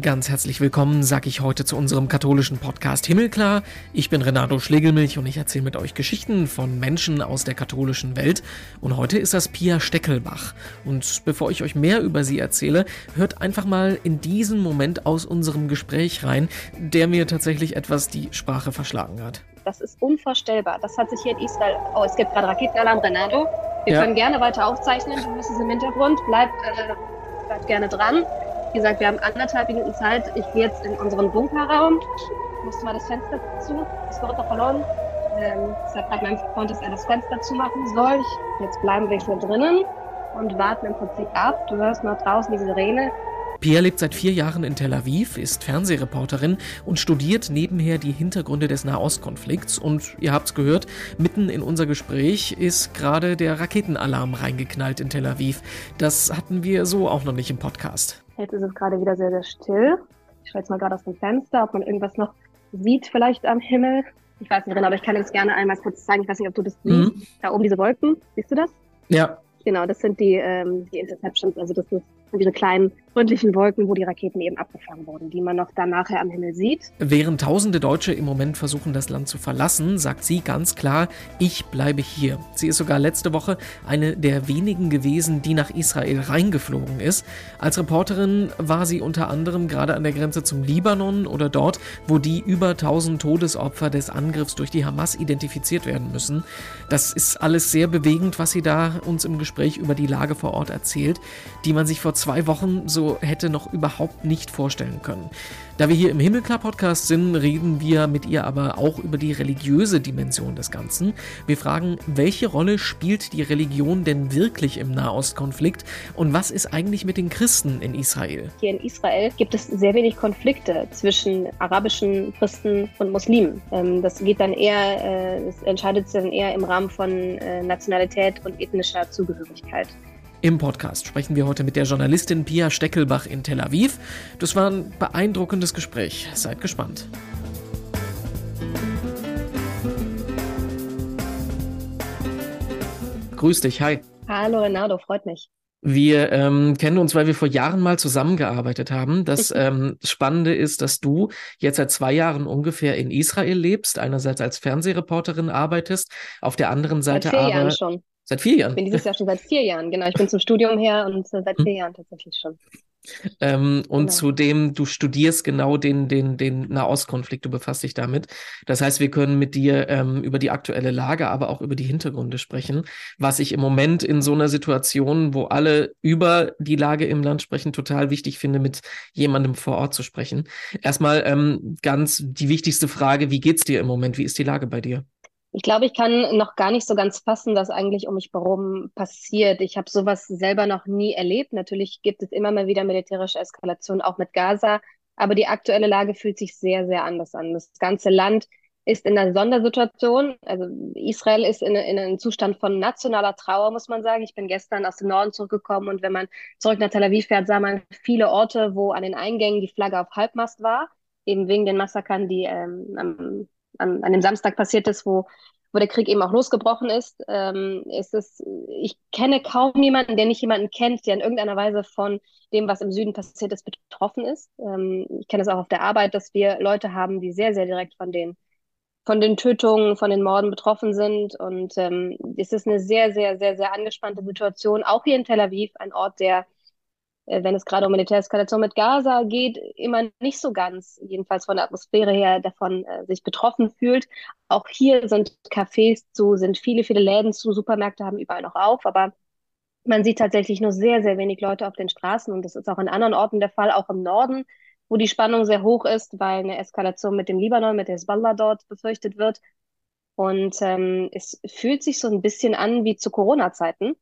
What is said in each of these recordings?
Ganz herzlich willkommen, sag ich heute zu unserem katholischen Podcast Himmelklar. Ich bin Renato Schlegelmilch und ich erzähle mit euch Geschichten von Menschen aus der katholischen Welt. Und heute ist das Pia Steckelbach. Und bevor ich euch mehr über sie erzähle, hört einfach mal in diesen Moment aus unserem Gespräch rein, der mir tatsächlich etwas die Sprache verschlagen hat. Das ist unvorstellbar. Das hat sich hier in Israel. Oh, es gibt gerade Raketenalarm, Renato. Wir ja. können gerne weiter aufzeichnen. Du bist im Hintergrund. Bleibt, äh, bleibt gerne dran. Wie gesagt, wir haben anderthalb Minuten Zeit. Ich gehe jetzt in unseren Bunkerraum. Ich musste mal das Fenster zu. Das wird doch verloren. Ähm, deshalb hat mein Freund, dass er das Fenster zumachen soll. Ich, jetzt bleiben wir hier drinnen und warten im Prinzip ab. Du hörst noch draußen die Sirene. Pia lebt seit vier Jahren in Tel Aviv, ist Fernsehreporterin und studiert nebenher die Hintergründe des Nahostkonflikts. Und ihr habt's gehört, mitten in unser Gespräch ist gerade der Raketenalarm reingeknallt in Tel Aviv. Das hatten wir so auch noch nicht im Podcast. Jetzt ist es gerade wieder sehr, sehr still. Ich schaue jetzt mal gerade aus dem Fenster, ob man irgendwas noch sieht, vielleicht am Himmel. Ich weiß nicht genau, aber ich kann jetzt gerne einmal kurz zeigen. Ich weiß nicht, ob du das mhm. siehst. Da oben diese Wolken, siehst du das? Ja. Genau, das sind die, ähm, die Interceptions. Also das ist diese kleinen freundlichen Wolken, wo die Raketen eben abgefangen wurden, die man noch dann nachher am Himmel sieht. Während tausende Deutsche im Moment versuchen, das Land zu verlassen, sagt sie ganz klar, ich bleibe hier. Sie ist sogar letzte Woche eine der wenigen gewesen, die nach Israel reingeflogen ist. Als Reporterin war sie unter anderem gerade an der Grenze zum Libanon oder dort, wo die über 1000 Todesopfer des Angriffs durch die Hamas identifiziert werden müssen. Das ist alles sehr bewegend, was sie da uns im Gespräch über die Lage vor Ort erzählt, die man sich vor zwei Wochen so hätte noch überhaupt nicht vorstellen können. Da wir hier im Himmelklar-Podcast sind, reden wir mit ihr aber auch über die religiöse Dimension des Ganzen. Wir fragen, welche Rolle spielt die Religion denn wirklich im Nahostkonflikt und was ist eigentlich mit den Christen in Israel? Hier in Israel gibt es sehr wenig Konflikte zwischen arabischen Christen und Muslimen. Ähm, das geht dann eher, es äh, entscheidet sich dann eher im Rahmen von äh, Nationalität und ethnischer Zugehörigkeit. Im Podcast sprechen wir heute mit der Journalistin Pia Steckelbach in Tel Aviv. Das war ein beeindruckendes Gespräch. Seid gespannt. Grüß dich, hi. Hallo Renato, freut mich. Wir ähm, kennen uns, weil wir vor Jahren mal zusammengearbeitet haben. Das ähm, Spannende ist, dass du jetzt seit zwei Jahren ungefähr in Israel lebst, einerseits als Fernsehreporterin arbeitest, auf der anderen Seite seit vier aber Jahren schon. Seit vier Jahren? Ich bin dieses Jahr schon seit vier Jahren, genau. Ich bin zum Studium her und seit vier Jahren tatsächlich schon. Ähm, und genau. zudem, du studierst genau den, den, den Nahostkonflikt, du befasst dich damit. Das heißt, wir können mit dir ähm, über die aktuelle Lage, aber auch über die Hintergründe sprechen, was ich im Moment in so einer Situation, wo alle über die Lage im Land sprechen, total wichtig finde, mit jemandem vor Ort zu sprechen. Erstmal ähm, ganz die wichtigste Frage, wie geht's dir im Moment? Wie ist die Lage bei dir? Ich glaube, ich kann noch gar nicht so ganz fassen, was eigentlich um mich herum passiert. Ich habe sowas selber noch nie erlebt. Natürlich gibt es immer mal wieder militärische Eskalation, auch mit Gaza. Aber die aktuelle Lage fühlt sich sehr, sehr anders an. Das ganze Land ist in einer Sondersituation. Also Israel ist in, in einem Zustand von nationaler Trauer, muss man sagen. Ich bin gestern aus dem Norden zurückgekommen und wenn man zurück nach Tel Aviv fährt, sah man viele Orte, wo an den Eingängen die Flagge auf Halbmast war, eben wegen den Massakern, die ähm, am an, an dem Samstag passiert ist, wo, wo der Krieg eben auch losgebrochen ist, ähm, ist es, ich kenne kaum jemanden, der nicht jemanden kennt, der in irgendeiner Weise von dem, was im Süden passiert ist, betroffen ist. Ähm, ich kenne es auch auf der Arbeit, dass wir Leute haben, die sehr, sehr direkt von den von den Tötungen, von den Morden betroffen sind. Und ähm, es ist eine sehr, sehr, sehr, sehr angespannte Situation, auch hier in Tel Aviv, ein Ort, der wenn es gerade um Militäreskalation mit Gaza geht, immer nicht so ganz, jedenfalls von der Atmosphäre her, davon äh, sich betroffen fühlt. Auch hier sind Cafés zu, sind viele, viele Läden zu, Supermärkte haben überall noch auf, aber man sieht tatsächlich nur sehr, sehr wenig Leute auf den Straßen und das ist auch in anderen Orten der Fall, auch im Norden, wo die Spannung sehr hoch ist, weil eine Eskalation mit dem Libanon, mit der Hezbollah dort befürchtet wird. Und ähm, es fühlt sich so ein bisschen an wie zu Corona-Zeiten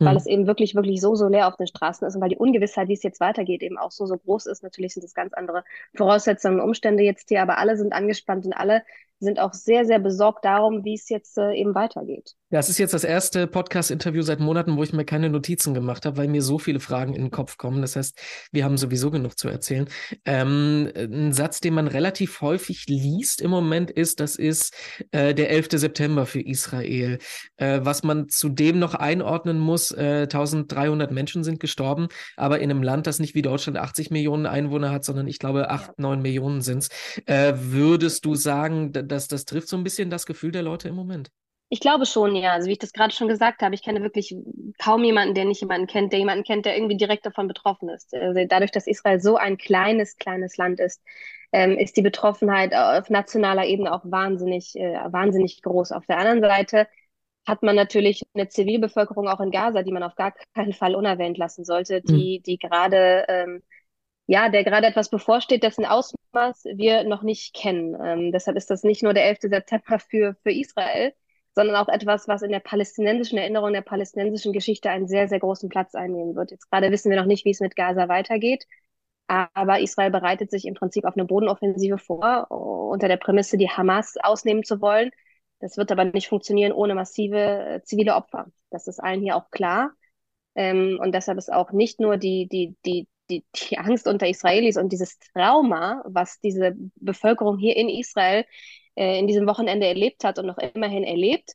weil mhm. es eben wirklich, wirklich so, so leer auf den Straßen ist und weil die Ungewissheit, wie es jetzt weitergeht, eben auch so, so groß ist. Natürlich sind es ganz andere Voraussetzungen und Umstände jetzt hier, aber alle sind angespannt und alle sind auch sehr, sehr besorgt darum, wie es jetzt äh, eben weitergeht. Ja, es ist jetzt das erste Podcast-Interview seit Monaten, wo ich mir keine Notizen gemacht habe, weil mir so viele Fragen in den Kopf kommen. Das heißt, wir haben sowieso genug zu erzählen. Ähm, ein Satz, den man relativ häufig liest im Moment ist, das ist äh, der 11. September für Israel. Äh, was man zudem noch einordnen muss, äh, 1300 Menschen sind gestorben, aber in einem Land, das nicht wie Deutschland 80 Millionen Einwohner hat, sondern ich glaube 8, ja. 9 Millionen sind es. Äh, würdest du sagen, dass das trifft so ein bisschen das Gefühl der Leute im Moment? Ich glaube schon, ja. Also wie ich das gerade schon gesagt habe, ich kenne wirklich kaum jemanden, der nicht jemanden kennt, der jemanden kennt, der irgendwie direkt davon betroffen ist. Also dadurch, dass Israel so ein kleines, kleines Land ist, ähm, ist die Betroffenheit auf nationaler Ebene auch wahnsinnig, äh, wahnsinnig groß. Auf der anderen Seite hat man natürlich eine Zivilbevölkerung auch in Gaza, die man auf gar keinen Fall unerwähnt lassen sollte, die, mhm. die gerade, ähm, ja, der gerade etwas bevorsteht, dessen Ausmaß wir noch nicht kennen. Ähm, deshalb ist das nicht nur der 11. September für, für Israel, sondern auch etwas, was in der palästinensischen Erinnerung, der palästinensischen Geschichte einen sehr, sehr großen Platz einnehmen wird. Jetzt gerade wissen wir noch nicht, wie es mit Gaza weitergeht, aber Israel bereitet sich im Prinzip auf eine Bodenoffensive vor, unter der Prämisse, die Hamas ausnehmen zu wollen. Das wird aber nicht funktionieren ohne massive äh, zivile Opfer. Das ist allen hier auch klar. Ähm, und deshalb ist auch nicht nur die, die, die, die, die Angst unter Israelis und dieses Trauma, was diese Bevölkerung hier in Israel äh, in diesem Wochenende erlebt hat und noch immerhin erlebt,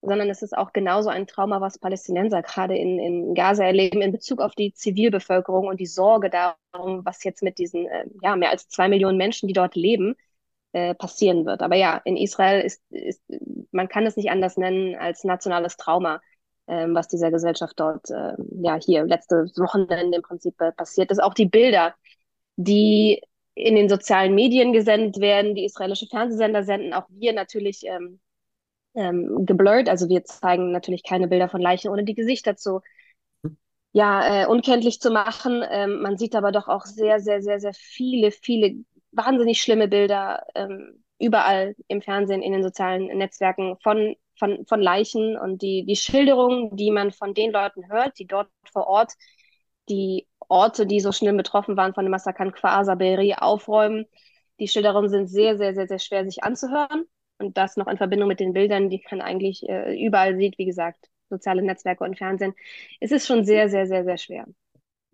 sondern es ist auch genauso ein Trauma, was Palästinenser gerade in, in Gaza erleben in Bezug auf die Zivilbevölkerung und die Sorge darum, was jetzt mit diesen äh, ja, mehr als zwei Millionen Menschen, die dort leben, äh, passieren wird. Aber ja, in Israel ist, ist, man kann es nicht anders nennen als nationales Trauma, äh, was dieser Gesellschaft dort, äh, ja, hier letztes Wochenende im Prinzip äh, passiert ist. Auch die Bilder, die in den sozialen Medien gesendet werden, die israelische Fernsehsender senden, auch wir natürlich ähm, ähm, geblurrt. Also wir zeigen natürlich keine Bilder von Leichen, ohne die Gesichter zu ja, äh, unkenntlich zu machen. Ähm, man sieht aber doch auch sehr, sehr, sehr, sehr viele, viele wahnsinnig schlimme Bilder ähm, überall im Fernsehen, in den sozialen Netzwerken von, von, von Leichen und die, die Schilderungen, die man von den Leuten hört, die dort vor Ort die Orte, die so schnell betroffen waren von dem Massaker Kwasa Beri, aufräumen. Die Schilderungen sind sehr, sehr, sehr, sehr schwer sich anzuhören. Und das noch in Verbindung mit den Bildern, die man eigentlich äh, überall sieht, wie gesagt, soziale Netzwerke und Fernsehen. Es ist schon sehr, sehr, sehr, sehr schwer.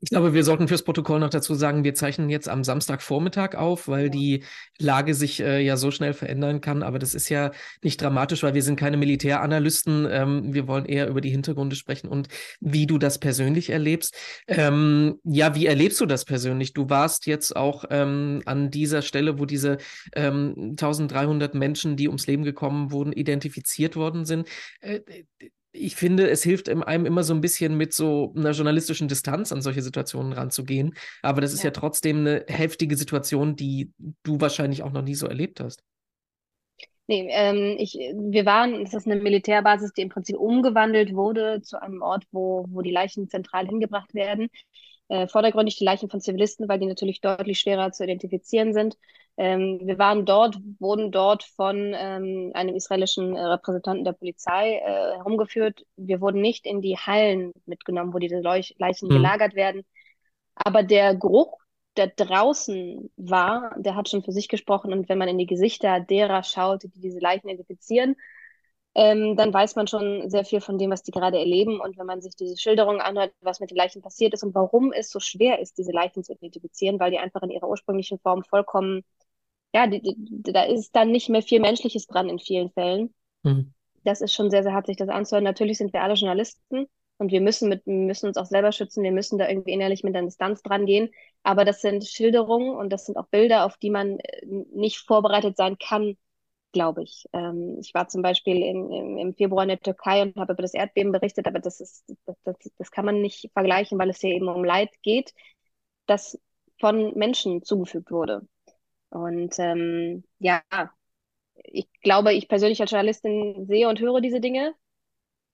Ich glaube, wir sollten fürs Protokoll noch dazu sagen, wir zeichnen jetzt am Samstagvormittag auf, weil die Lage sich äh, ja so schnell verändern kann. Aber das ist ja nicht dramatisch, weil wir sind keine Militäranalysten. Ähm, wir wollen eher über die Hintergründe sprechen und wie du das persönlich erlebst. Ähm, ja, wie erlebst du das persönlich? Du warst jetzt auch ähm, an dieser Stelle, wo diese 1300 ähm, Menschen, die ums Leben gekommen wurden, identifiziert worden sind. Äh, ich finde, es hilft einem immer so ein bisschen mit so einer journalistischen Distanz an solche Situationen ranzugehen. Aber das ist ja, ja trotzdem eine heftige Situation, die du wahrscheinlich auch noch nie so erlebt hast. Nee, ähm, ich, wir waren, das ist eine Militärbasis, die im Prinzip umgewandelt wurde zu einem Ort, wo, wo die Leichen zentral hingebracht werden. Äh, vordergründig die Leichen von Zivilisten, weil die natürlich deutlich schwerer zu identifizieren sind. Ähm, wir waren dort, wurden dort von ähm, einem israelischen äh, Repräsentanten der Polizei äh, herumgeführt. Wir wurden nicht in die Hallen mitgenommen, wo diese Leuch Leichen mhm. gelagert werden. Aber der Geruch, der draußen war, der hat schon für sich gesprochen. Und wenn man in die Gesichter derer schaut, die diese Leichen identifizieren, ähm, dann weiß man schon sehr viel von dem, was die gerade erleben. Und wenn man sich diese Schilderungen anhört, was mit den Leichen passiert ist und warum es so schwer ist, diese Leichen zu identifizieren, weil die einfach in ihrer ursprünglichen Form vollkommen ja, die, die, da ist dann nicht mehr viel Menschliches dran in vielen Fällen. Mhm. Das ist schon sehr, sehr hart, sich das anzuhören. Natürlich sind wir alle Journalisten und wir müssen, mit, müssen uns auch selber schützen. Wir müssen da irgendwie innerlich mit einer Distanz dran gehen. Aber das sind Schilderungen und das sind auch Bilder, auf die man äh, nicht vorbereitet sein kann, glaube ich. Ähm, ich war zum Beispiel in, im, im Februar in der Türkei und habe über das Erdbeben berichtet, aber das ist, das, das, das kann man nicht vergleichen, weil es hier eben um Leid geht, das von Menschen zugefügt wurde. Und ähm, ja, ich glaube, ich persönlich als Journalistin sehe und höre diese Dinge,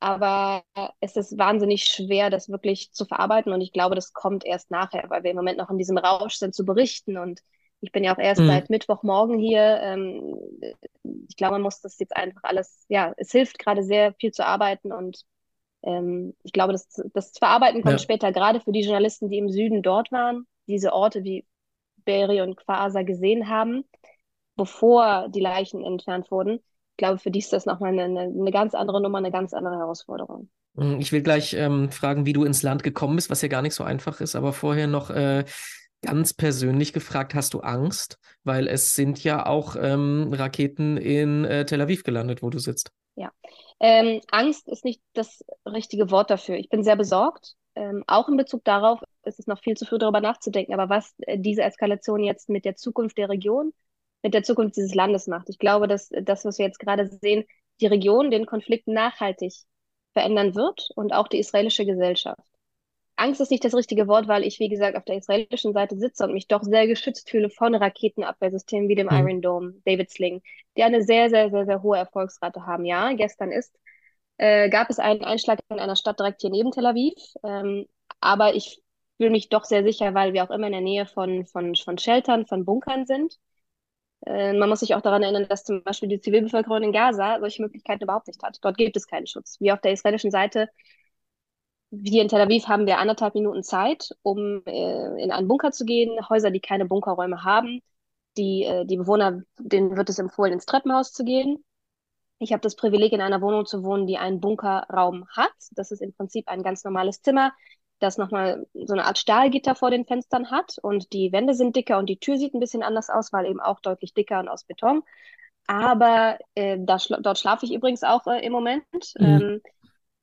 aber es ist wahnsinnig schwer, das wirklich zu verarbeiten. Und ich glaube, das kommt erst nachher, weil wir im Moment noch in diesem Rausch sind zu berichten. Und ich bin ja auch erst mhm. seit Mittwochmorgen hier. Ähm, ich glaube, man muss das jetzt einfach alles, ja, es hilft gerade sehr viel zu arbeiten und ähm, ich glaube, das, das Verarbeiten kommt ja. später, gerade für die Journalisten, die im Süden dort waren, diese Orte wie Beri und Quasa gesehen haben. bevor die Leichen entfernt wurden. Ich glaube, für die ist das nochmal eine, eine ganz andere Nummer, eine ganz andere Herausforderung. Hm, ich will gleich ähm, fragen, wie du ins Land gekommen bist, was ja gar nicht so einfach ist, aber vorher noch äh, ganz persönlich gefragt, hast du Angst? Weil es sind ja auch ähm, Raketen in äh, Tel Aviv gelandet, wo du sitzt. Ja, ähm, Angst ist nicht das richtige Wort dafür. Ich bin sehr besorgt. Ähm, auch in Bezug darauf ist es noch viel zu früh darüber nachzudenken, aber was äh, diese Eskalation jetzt mit der Zukunft der Region, mit der Zukunft dieses Landes macht. Ich glaube, dass das, was wir jetzt gerade sehen, die Region den Konflikt nachhaltig verändern wird und auch die israelische Gesellschaft. Angst ist nicht das richtige Wort, weil ich, wie gesagt, auf der israelischen Seite sitze und mich doch sehr geschützt fühle von Raketenabwehrsystemen wie dem mhm. Iron Dome, David Sling, die eine sehr, sehr, sehr, sehr hohe Erfolgsrate haben. Ja, gestern ist, äh, gab es einen Einschlag in einer Stadt direkt hier neben Tel Aviv, ähm, aber ich fühle mich doch sehr sicher, weil wir auch immer in der Nähe von, von, von Sheltern, von Bunkern sind. Äh, man muss sich auch daran erinnern, dass zum Beispiel die Zivilbevölkerung in Gaza solche Möglichkeiten überhaupt nicht hat. Dort gibt es keinen Schutz. Wie auf der israelischen Seite hier in Tel Aviv haben wir anderthalb Minuten Zeit, um äh, in einen Bunker zu gehen. Häuser, die keine Bunkerräume haben, die, äh, die Bewohner, denen wird es empfohlen, ins Treppenhaus zu gehen. Ich habe das Privileg, in einer Wohnung zu wohnen, die einen Bunkerraum hat. Das ist im Prinzip ein ganz normales Zimmer, das nochmal so eine Art Stahlgitter vor den Fenstern hat. Und die Wände sind dicker und die Tür sieht ein bisschen anders aus, weil eben auch deutlich dicker und aus Beton. Aber äh, da schla dort schlafe ich übrigens auch äh, im Moment. Mhm. Ähm,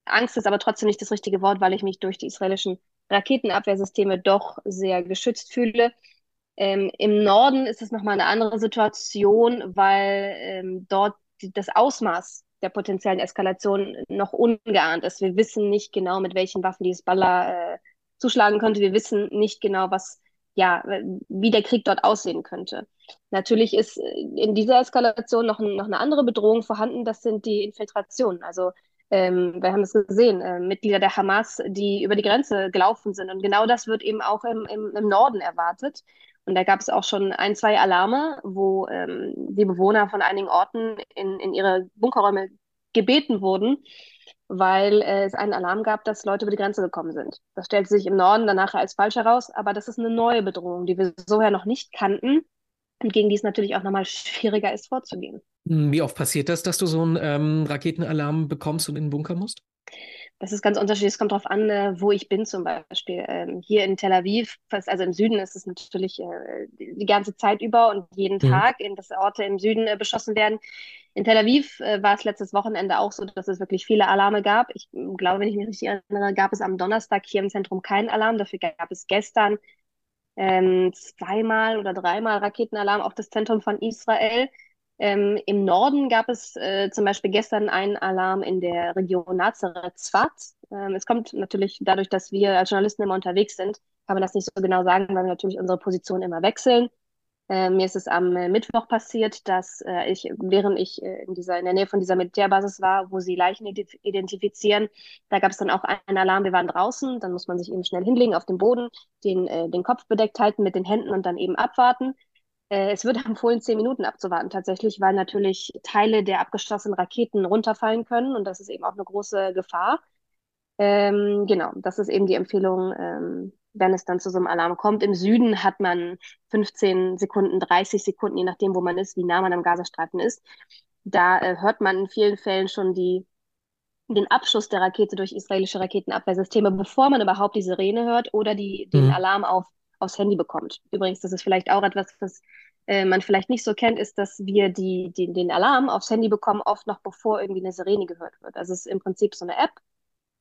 Angst ist aber trotzdem nicht das richtige Wort, weil ich mich durch die israelischen Raketenabwehrsysteme doch sehr geschützt fühle. Ähm, Im Norden ist es nochmal eine andere Situation, weil ähm, dort die, das Ausmaß der potenziellen Eskalation noch ungeahnt ist. Wir wissen nicht genau, mit welchen Waffen dieses Baller äh, zuschlagen könnte. Wir wissen nicht genau, was, ja, wie der Krieg dort aussehen könnte. Natürlich ist in dieser Eskalation noch, noch eine andere Bedrohung vorhanden. Das sind die Infiltrationen. Also ähm, wir haben es gesehen, äh, Mitglieder der Hamas, die über die Grenze gelaufen sind. Und genau das wird eben auch im, im, im Norden erwartet. Und da gab es auch schon ein, zwei Alarme, wo ähm, die Bewohner von einigen Orten in, in ihre Bunkerräume gebeten wurden, weil äh, es einen Alarm gab, dass Leute über die Grenze gekommen sind. Das stellte sich im Norden danach als falsch heraus, aber das ist eine neue Bedrohung, die wir vorher noch nicht kannten gegen die es natürlich auch nochmal schwieriger ist vorzugehen. Hm, wie oft passiert das, dass du so einen ähm, Raketenalarm bekommst und in den Bunker musst? Das ist ganz unterschiedlich. Es kommt darauf an, äh, wo ich bin zum Beispiel. Ähm, hier in Tel Aviv, also im Süden ist es natürlich äh, die ganze Zeit über und jeden mhm. Tag, in das Orte im Süden äh, beschossen werden. In Tel Aviv war es letztes Wochenende auch so, dass es wirklich viele Alarme gab. Ich glaube, wenn ich mich richtig erinnere, gab es am Donnerstag hier im Zentrum keinen Alarm. Dafür gab es gestern ähm, zweimal oder dreimal Raketenalarm auf das Zentrum von Israel. Ähm, Im Norden gab es äh, zum Beispiel gestern einen Alarm in der Region Nazareth-Zfat. Ähm, es kommt natürlich dadurch, dass wir als Journalisten immer unterwegs sind, kann man das nicht so genau sagen, weil wir natürlich unsere Position immer wechseln. Äh, mir ist es am äh, Mittwoch passiert, dass äh, ich, während ich äh, in, dieser, in der Nähe von dieser Militärbasis war, wo sie Leichen identifizieren, da gab es dann auch einen Alarm, wir waren draußen, dann muss man sich eben schnell hinlegen auf dem Boden, den, äh, den Kopf bedeckt halten mit den Händen und dann eben abwarten. Äh, es wird empfohlen, zehn Minuten abzuwarten tatsächlich, weil natürlich Teile der abgeschossenen Raketen runterfallen können und das ist eben auch eine große Gefahr. Ähm, genau, das ist eben die Empfehlung, ähm, wenn es dann zu so einem Alarm kommt. Im Süden hat man 15 Sekunden, 30 Sekunden, je nachdem, wo man ist, wie nah man am Gazastreifen ist. Da äh, hört man in vielen Fällen schon die, den Abschuss der Rakete durch israelische Raketenabwehrsysteme, bevor man überhaupt die Sirene hört oder die, den mhm. Alarm auf aufs Handy bekommt. Übrigens, das ist vielleicht auch etwas, was äh, man vielleicht nicht so kennt, ist, dass wir die, die, den Alarm aufs Handy bekommen, oft noch bevor irgendwie eine Sirene gehört wird. Also es ist im Prinzip so eine App,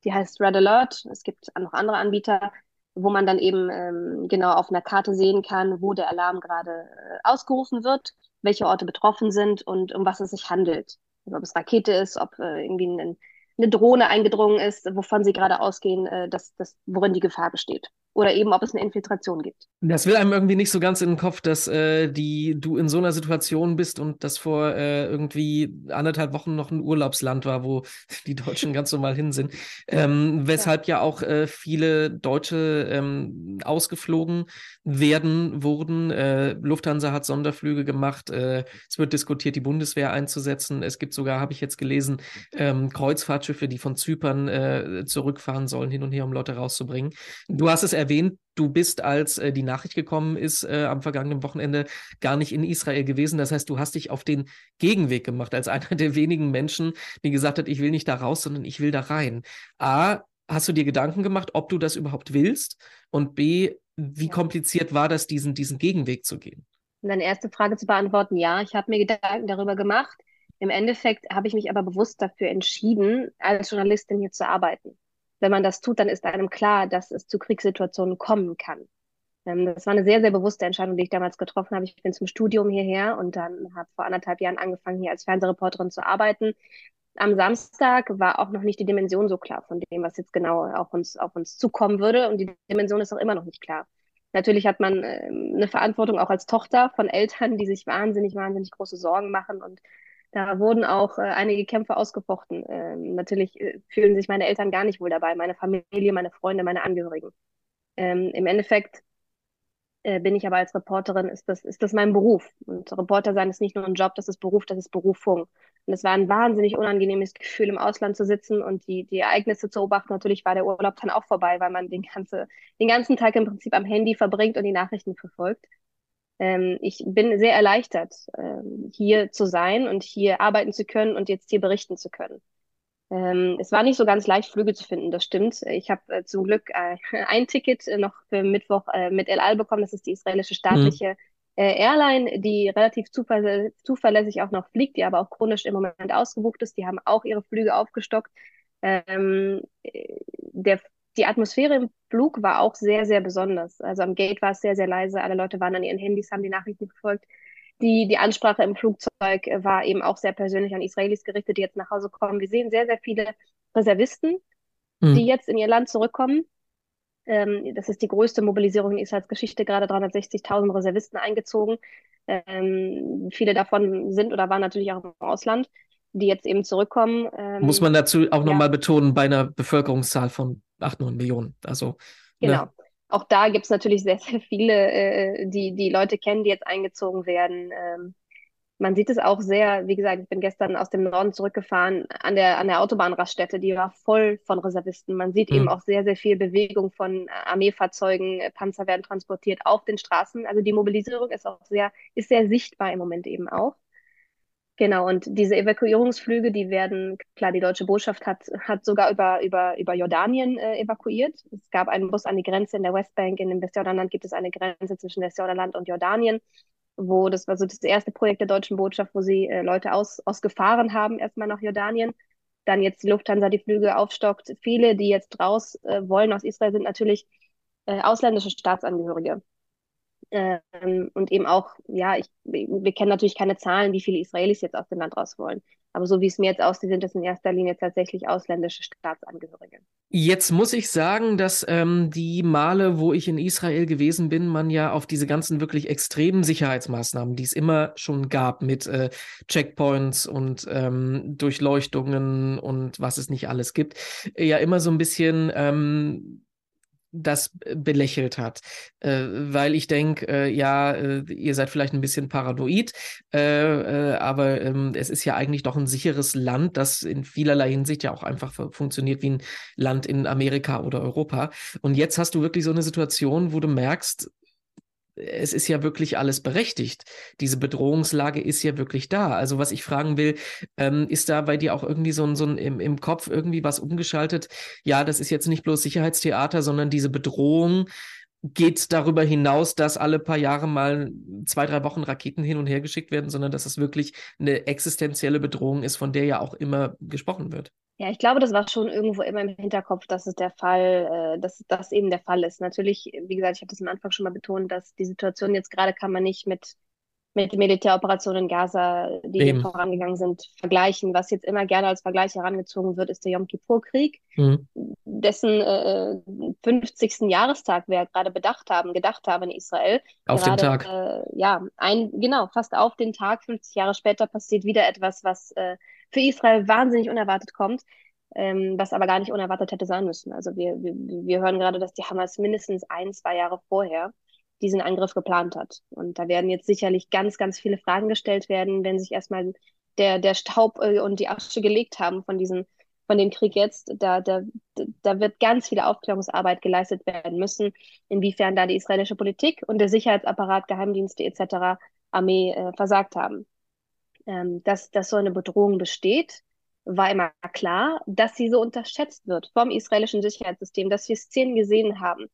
die heißt Red Alert. Es gibt noch andere Anbieter, wo man dann eben ähm, genau auf einer Karte sehen kann, wo der Alarm gerade äh, ausgerufen wird, welche Orte betroffen sind und um was es sich handelt. Also ob es Rakete ist, ob äh, irgendwie ein, eine Drohne eingedrungen ist, wovon sie gerade ausgehen, äh, dass, dass, worin die Gefahr besteht oder eben ob es eine Infiltration gibt. Das will einem irgendwie nicht so ganz in den Kopf, dass äh, die, du in so einer Situation bist und das vor äh, irgendwie anderthalb Wochen noch ein Urlaubsland war, wo die Deutschen ganz normal hin sind. Ähm, weshalb ja, ja auch äh, viele Deutsche ähm, ausgeflogen werden, wurden. Äh, Lufthansa hat Sonderflüge gemacht. Äh, es wird diskutiert, die Bundeswehr einzusetzen. Es gibt sogar, habe ich jetzt gelesen, ähm, Kreuzfahrtschiffe, die von Zypern äh, zurückfahren sollen, hin und her, um Leute rauszubringen. Du hast es erwähnt, erwähnt, du bist, als äh, die Nachricht gekommen ist äh, am vergangenen Wochenende, gar nicht in Israel gewesen. Das heißt, du hast dich auf den Gegenweg gemacht, als einer der wenigen Menschen, die gesagt hat, ich will nicht da raus, sondern ich will da rein. A, hast du dir Gedanken gemacht, ob du das überhaupt willst? Und B, wie kompliziert war das, diesen, diesen Gegenweg zu gehen? Um deine erste Frage zu beantworten, ja, ich habe mir Gedanken darüber gemacht. Im Endeffekt habe ich mich aber bewusst dafür entschieden, als Journalistin hier zu arbeiten. Wenn man das tut, dann ist einem klar, dass es zu Kriegssituationen kommen kann. Ähm, das war eine sehr, sehr bewusste Entscheidung, die ich damals getroffen habe. Ich bin zum Studium hierher und dann habe vor anderthalb Jahren angefangen, hier als Fernsehreporterin zu arbeiten. Am Samstag war auch noch nicht die Dimension so klar von dem, was jetzt genau auf uns, auf uns zukommen würde. Und die Dimension ist auch immer noch nicht klar. Natürlich hat man äh, eine Verantwortung auch als Tochter von Eltern, die sich wahnsinnig, wahnsinnig große Sorgen machen und da wurden auch äh, einige Kämpfe ausgefochten. Ähm, natürlich äh, fühlen sich meine Eltern gar nicht wohl dabei, meine Familie, meine Freunde, meine Angehörigen. Ähm, Im Endeffekt äh, bin ich aber als Reporterin, ist das, ist das mein Beruf. Und Reporter sein ist nicht nur ein Job, das ist Beruf, das ist Berufung. Und es war ein wahnsinnig unangenehmes Gefühl, im Ausland zu sitzen und die, die Ereignisse zu beobachten. Natürlich war der Urlaub dann auch vorbei, weil man den, ganze, den ganzen Tag im Prinzip am Handy verbringt und die Nachrichten verfolgt ähm, ich bin sehr erleichtert, ähm, hier zu sein und hier arbeiten zu können und jetzt hier berichten zu können. Ähm, es war nicht so ganz leicht, Flüge zu finden, das stimmt. Ich habe äh, zum Glück äh, ein Ticket äh, noch für Mittwoch äh, mit El Al bekommen. Das ist die israelische staatliche mhm. Äh, Airline, die relativ zuver zuverlässig auch noch fliegt, die aber auch chronisch im Moment ausgebucht ist. Die haben auch ihre Flüge aufgestockt. Ähm, äh, der die Atmosphäre im Flug war auch sehr, sehr besonders. Also am Gate war es sehr, sehr leise. Alle Leute waren an ihren Handys, haben die Nachrichten verfolgt. Die, die Ansprache im Flugzeug war eben auch sehr persönlich an Israelis gerichtet, die jetzt nach Hause kommen. Wir sehen sehr, sehr viele Reservisten, mhm. die jetzt in ihr Land zurückkommen. Ähm, das ist die größte Mobilisierung in Israels Geschichte, gerade 360.000 Reservisten eingezogen. Ähm, viele davon sind oder waren natürlich auch im Ausland die jetzt eben zurückkommen. Ähm, Muss man dazu auch ja. nochmal betonen, bei einer Bevölkerungszahl von 8, 9 Millionen. Also, ne? genau. Ne? Auch da gibt es natürlich sehr, sehr viele, äh, die die Leute kennen, die jetzt eingezogen werden. Ähm, man sieht es auch sehr, wie gesagt, ich bin gestern aus dem Norden zurückgefahren, an der, an der Autobahnraststätte, die war voll von Reservisten. Man sieht mhm. eben auch sehr, sehr viel Bewegung von Armeefahrzeugen, Panzer werden transportiert auf den Straßen. Also die Mobilisierung ist auch sehr, ist sehr sichtbar im Moment eben auch. Genau, und diese Evakuierungsflüge, die werden, klar, die deutsche Botschaft hat, hat sogar über, über, über Jordanien äh, evakuiert. Es gab einen Bus an die Grenze in der Westbank, in dem Westjordanland gibt es eine Grenze zwischen Westjordanland und Jordanien, wo das war so das erste Projekt der deutschen Botschaft, wo sie äh, Leute aus, aus Gefahren haben, erstmal nach Jordanien. Dann jetzt die Lufthansa die Flüge aufstockt. Viele, die jetzt raus äh, wollen aus Israel, sind natürlich äh, ausländische Staatsangehörige. Ähm, und eben auch, ja, ich, wir kennen natürlich keine Zahlen, wie viele Israelis jetzt aus dem Land raus wollen. Aber so wie es mir jetzt aussieht, sind das in erster Linie tatsächlich ausländische Staatsangehörige. Jetzt muss ich sagen, dass ähm, die Male, wo ich in Israel gewesen bin, man ja auf diese ganzen wirklich extremen Sicherheitsmaßnahmen, die es immer schon gab, mit äh, Checkpoints und ähm, Durchleuchtungen und was es nicht alles gibt, ja immer so ein bisschen ähm, das belächelt hat, äh, weil ich denke, äh, ja, äh, ihr seid vielleicht ein bisschen paranoid, äh, äh, aber ähm, es ist ja eigentlich doch ein sicheres Land, das in vielerlei Hinsicht ja auch einfach funktioniert wie ein Land in Amerika oder Europa. Und jetzt hast du wirklich so eine Situation, wo du merkst, es ist ja wirklich alles berechtigt. Diese Bedrohungslage ist ja wirklich da. Also was ich fragen will, ähm, ist da bei dir auch irgendwie so ein, so ein im, im Kopf irgendwie was umgeschaltet? Ja, das ist jetzt nicht bloß Sicherheitstheater, sondern diese Bedrohung geht darüber hinaus, dass alle paar Jahre mal zwei, drei Wochen Raketen hin und her geschickt werden, sondern dass es wirklich eine existenzielle Bedrohung ist, von der ja auch immer gesprochen wird. Ja, ich glaube, das war schon irgendwo immer im Hinterkopf, dass es der Fall, äh, dass das eben der Fall ist. Natürlich, wie gesagt, ich habe das am Anfang schon mal betont, dass die Situation jetzt gerade kann man nicht mit mit Militäroperationen in Gaza, die Eben. vorangegangen sind, vergleichen. Was jetzt immer gerne als Vergleich herangezogen wird, ist der Yom Kippur-Krieg, mhm. dessen äh, 50. Jahrestag wir gerade bedacht haben, gedacht haben in Israel. Auf gerade, den Tag. Äh, ja, ein, genau, fast auf den Tag, 50 Jahre später passiert wieder etwas, was äh, für Israel wahnsinnig unerwartet kommt. Ähm, was aber gar nicht unerwartet hätte sein müssen. Also wir, wir, wir hören gerade, dass die Hamas mindestens ein, zwei Jahre vorher diesen Angriff geplant hat. Und da werden jetzt sicherlich ganz, ganz viele Fragen gestellt werden, wenn sich erstmal der, der Staub äh, und die Asche gelegt haben von diesen von dem Krieg jetzt, da, da, da wird ganz viel Aufklärungsarbeit geleistet werden müssen, inwiefern da die israelische Politik und der Sicherheitsapparat, Geheimdienste etc., Armee äh, versagt haben. Ähm, dass, dass so eine Bedrohung besteht, war immer klar, dass sie so unterschätzt wird vom israelischen Sicherheitssystem, dass wir Szenen gesehen haben,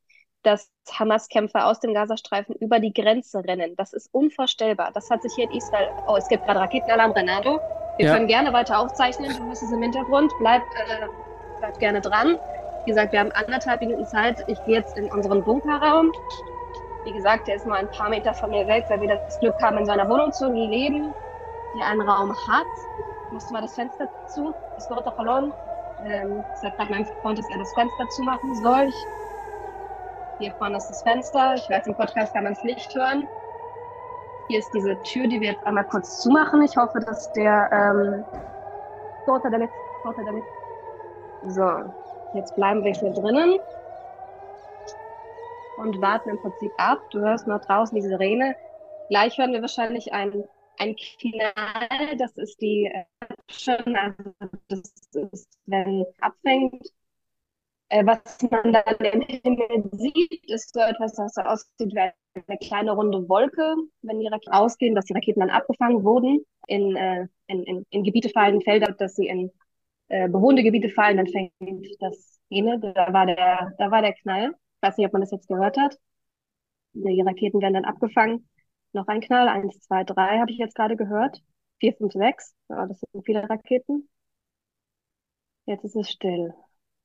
dass Hamas-Kämpfer aus dem Gazastreifen über die Grenze rennen. Das ist unvorstellbar. Das hat sich hier in Israel. Oh, es gibt gerade Raketenalarm, Renato. Wir ja. können gerne weiter aufzeichnen. Du hörst es im Hintergrund. Bleib, äh, bleib gerne dran. Wie gesagt, wir haben anderthalb Minuten Zeit. Ich gehe jetzt in unseren Bunkerraum. Wie gesagt, der ist nur ein paar Meter von mir weg, weil wir das Glück haben, in seiner Wohnung zu leben, die einen Raum hat. Musste mal das Fenster zu. Es wird doch verloren. Ähm, ich gerade meinem Freund, dass er das Fenster zumachen soll. Ich hier vorne ist das Fenster. Ich weiß, im Podcast kann man es nicht hören. Hier ist diese Tür, die wir jetzt einmal kurz zumachen. Ich hoffe, dass der ähm, damit, damit. So, jetzt bleiben wir hier drinnen und warten im Prinzip ab. Du hörst noch draußen die Sirene. Gleich hören wir wahrscheinlich ein, ein Knall. Das ist die äh, also das ist, wenn abfängt. Äh, was man dann im Himmel sieht, ist so etwas, was so aussieht wie eine kleine runde Wolke, wenn die Raketen ausgehen, dass die Raketen dann abgefangen wurden, in, äh, in, in, in Gebiete fallen, Felder, dass sie in äh, bewohnte Gebiete fallen, dann fängt das Gene, da war der, da war der Knall. Ich weiß nicht, ob man das jetzt gehört hat. Die Raketen werden dann abgefangen. Noch ein Knall, eins, zwei, drei habe ich jetzt gerade gehört. Vier, fünf, sechs. Ja, das sind viele Raketen. Jetzt ist es still.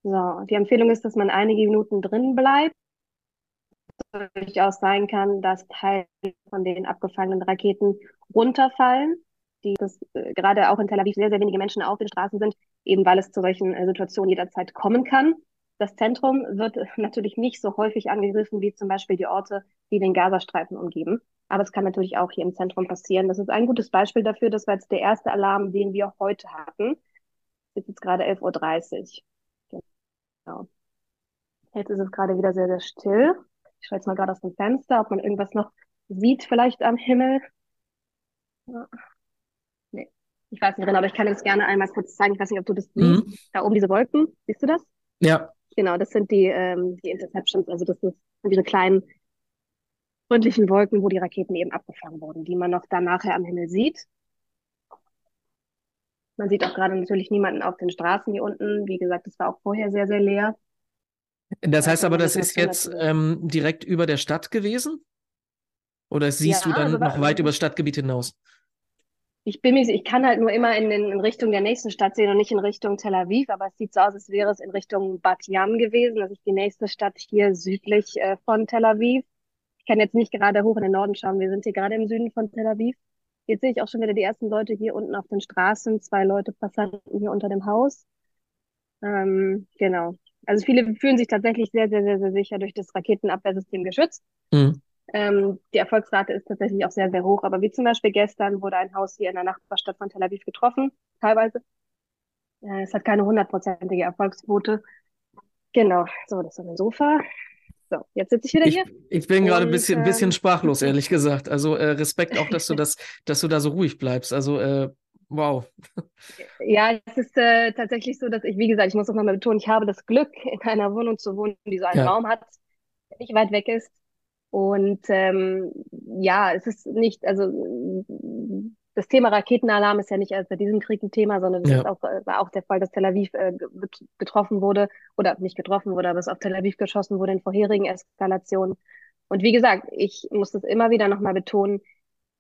So, die Empfehlung ist, dass man einige Minuten drin bleibt. Durchaus sein kann, dass Teile von den abgefallenen Raketen runterfallen, die das, äh, gerade auch in Tel Aviv sehr, sehr wenige Menschen auf den Straßen sind, eben weil es zu solchen äh, Situationen jederzeit kommen kann. Das Zentrum wird natürlich nicht so häufig angegriffen wie zum Beispiel die Orte, die den Gazastreifen umgeben. Aber es kann natürlich auch hier im Zentrum passieren. Das ist ein gutes Beispiel dafür. Das war jetzt der erste Alarm, den wir heute hatten. Es ist jetzt gerade 11.30 Uhr. Genau. Jetzt ist es gerade wieder sehr, sehr still. Ich schaue jetzt mal gerade aus dem Fenster, ob man irgendwas noch sieht, vielleicht am Himmel. Ja. Nee, ich weiß nicht genau, aber ich kann es gerne einmal kurz zeigen. Ich weiß nicht, ob du das mhm. siehst. Da oben diese Wolken, siehst du das? Ja. Genau, das sind die, ähm, die Interceptions, also das sind diese kleinen freundlichen Wolken, wo die Raketen eben abgefangen wurden, die man noch dann nachher am Himmel sieht. Man sieht auch gerade natürlich niemanden auf den Straßen hier unten. Wie gesagt, es war auch vorher sehr, sehr leer. Das heißt aber, das ist jetzt ähm, direkt über der Stadt gewesen? Oder siehst ja, du dann also, noch weit über das Stadtgebiet hinaus? Ich bin mir, ich kann halt nur immer in, in Richtung der nächsten Stadt sehen und nicht in Richtung Tel Aviv, aber es sieht so aus, als wäre es in Richtung Bat Yam gewesen. Das ist die nächste Stadt hier südlich äh, von Tel Aviv. Ich kann jetzt nicht gerade hoch in den Norden schauen. Wir sind hier gerade im Süden von Tel Aviv. Jetzt sehe ich auch schon wieder die ersten Leute hier unten auf den Straßen, zwei Leute Passanten hier unter dem Haus. Ähm, genau. Also viele fühlen sich tatsächlich sehr, sehr, sehr, sehr sicher durch das Raketenabwehrsystem geschützt. Mhm. Ähm, die Erfolgsrate ist tatsächlich auch sehr, sehr hoch. Aber wie zum Beispiel gestern wurde ein Haus hier in der Nachbarstadt von Tel Aviv getroffen, teilweise. Äh, es hat keine hundertprozentige Erfolgsquote. Genau, so, das ist ein Sofa. So, jetzt sitze ich wieder hier. Ich, bin gerade ein bisschen, äh, bisschen sprachlos, ehrlich gesagt. Also äh, Respekt auch, dass du das, dass du da so ruhig bleibst. Also äh, wow. Ja, es ist äh, tatsächlich so, dass ich, wie gesagt, ich muss auch nochmal betonen, ich habe das Glück, in einer Wohnung zu wohnen, die so einen ja. Raum hat, der nicht weit weg ist. Und ähm, ja, es ist nicht, also das Thema Raketenalarm ist ja nicht erst bei diesem Krieg ein Thema, sondern es ja. ist auch, äh, war auch der Fall, dass Tel Aviv äh, getroffen wurde oder nicht getroffen wurde, aber es auf Tel Aviv geschossen wurde in vorherigen Eskalationen. Und wie gesagt, ich muss das immer wieder nochmal betonen,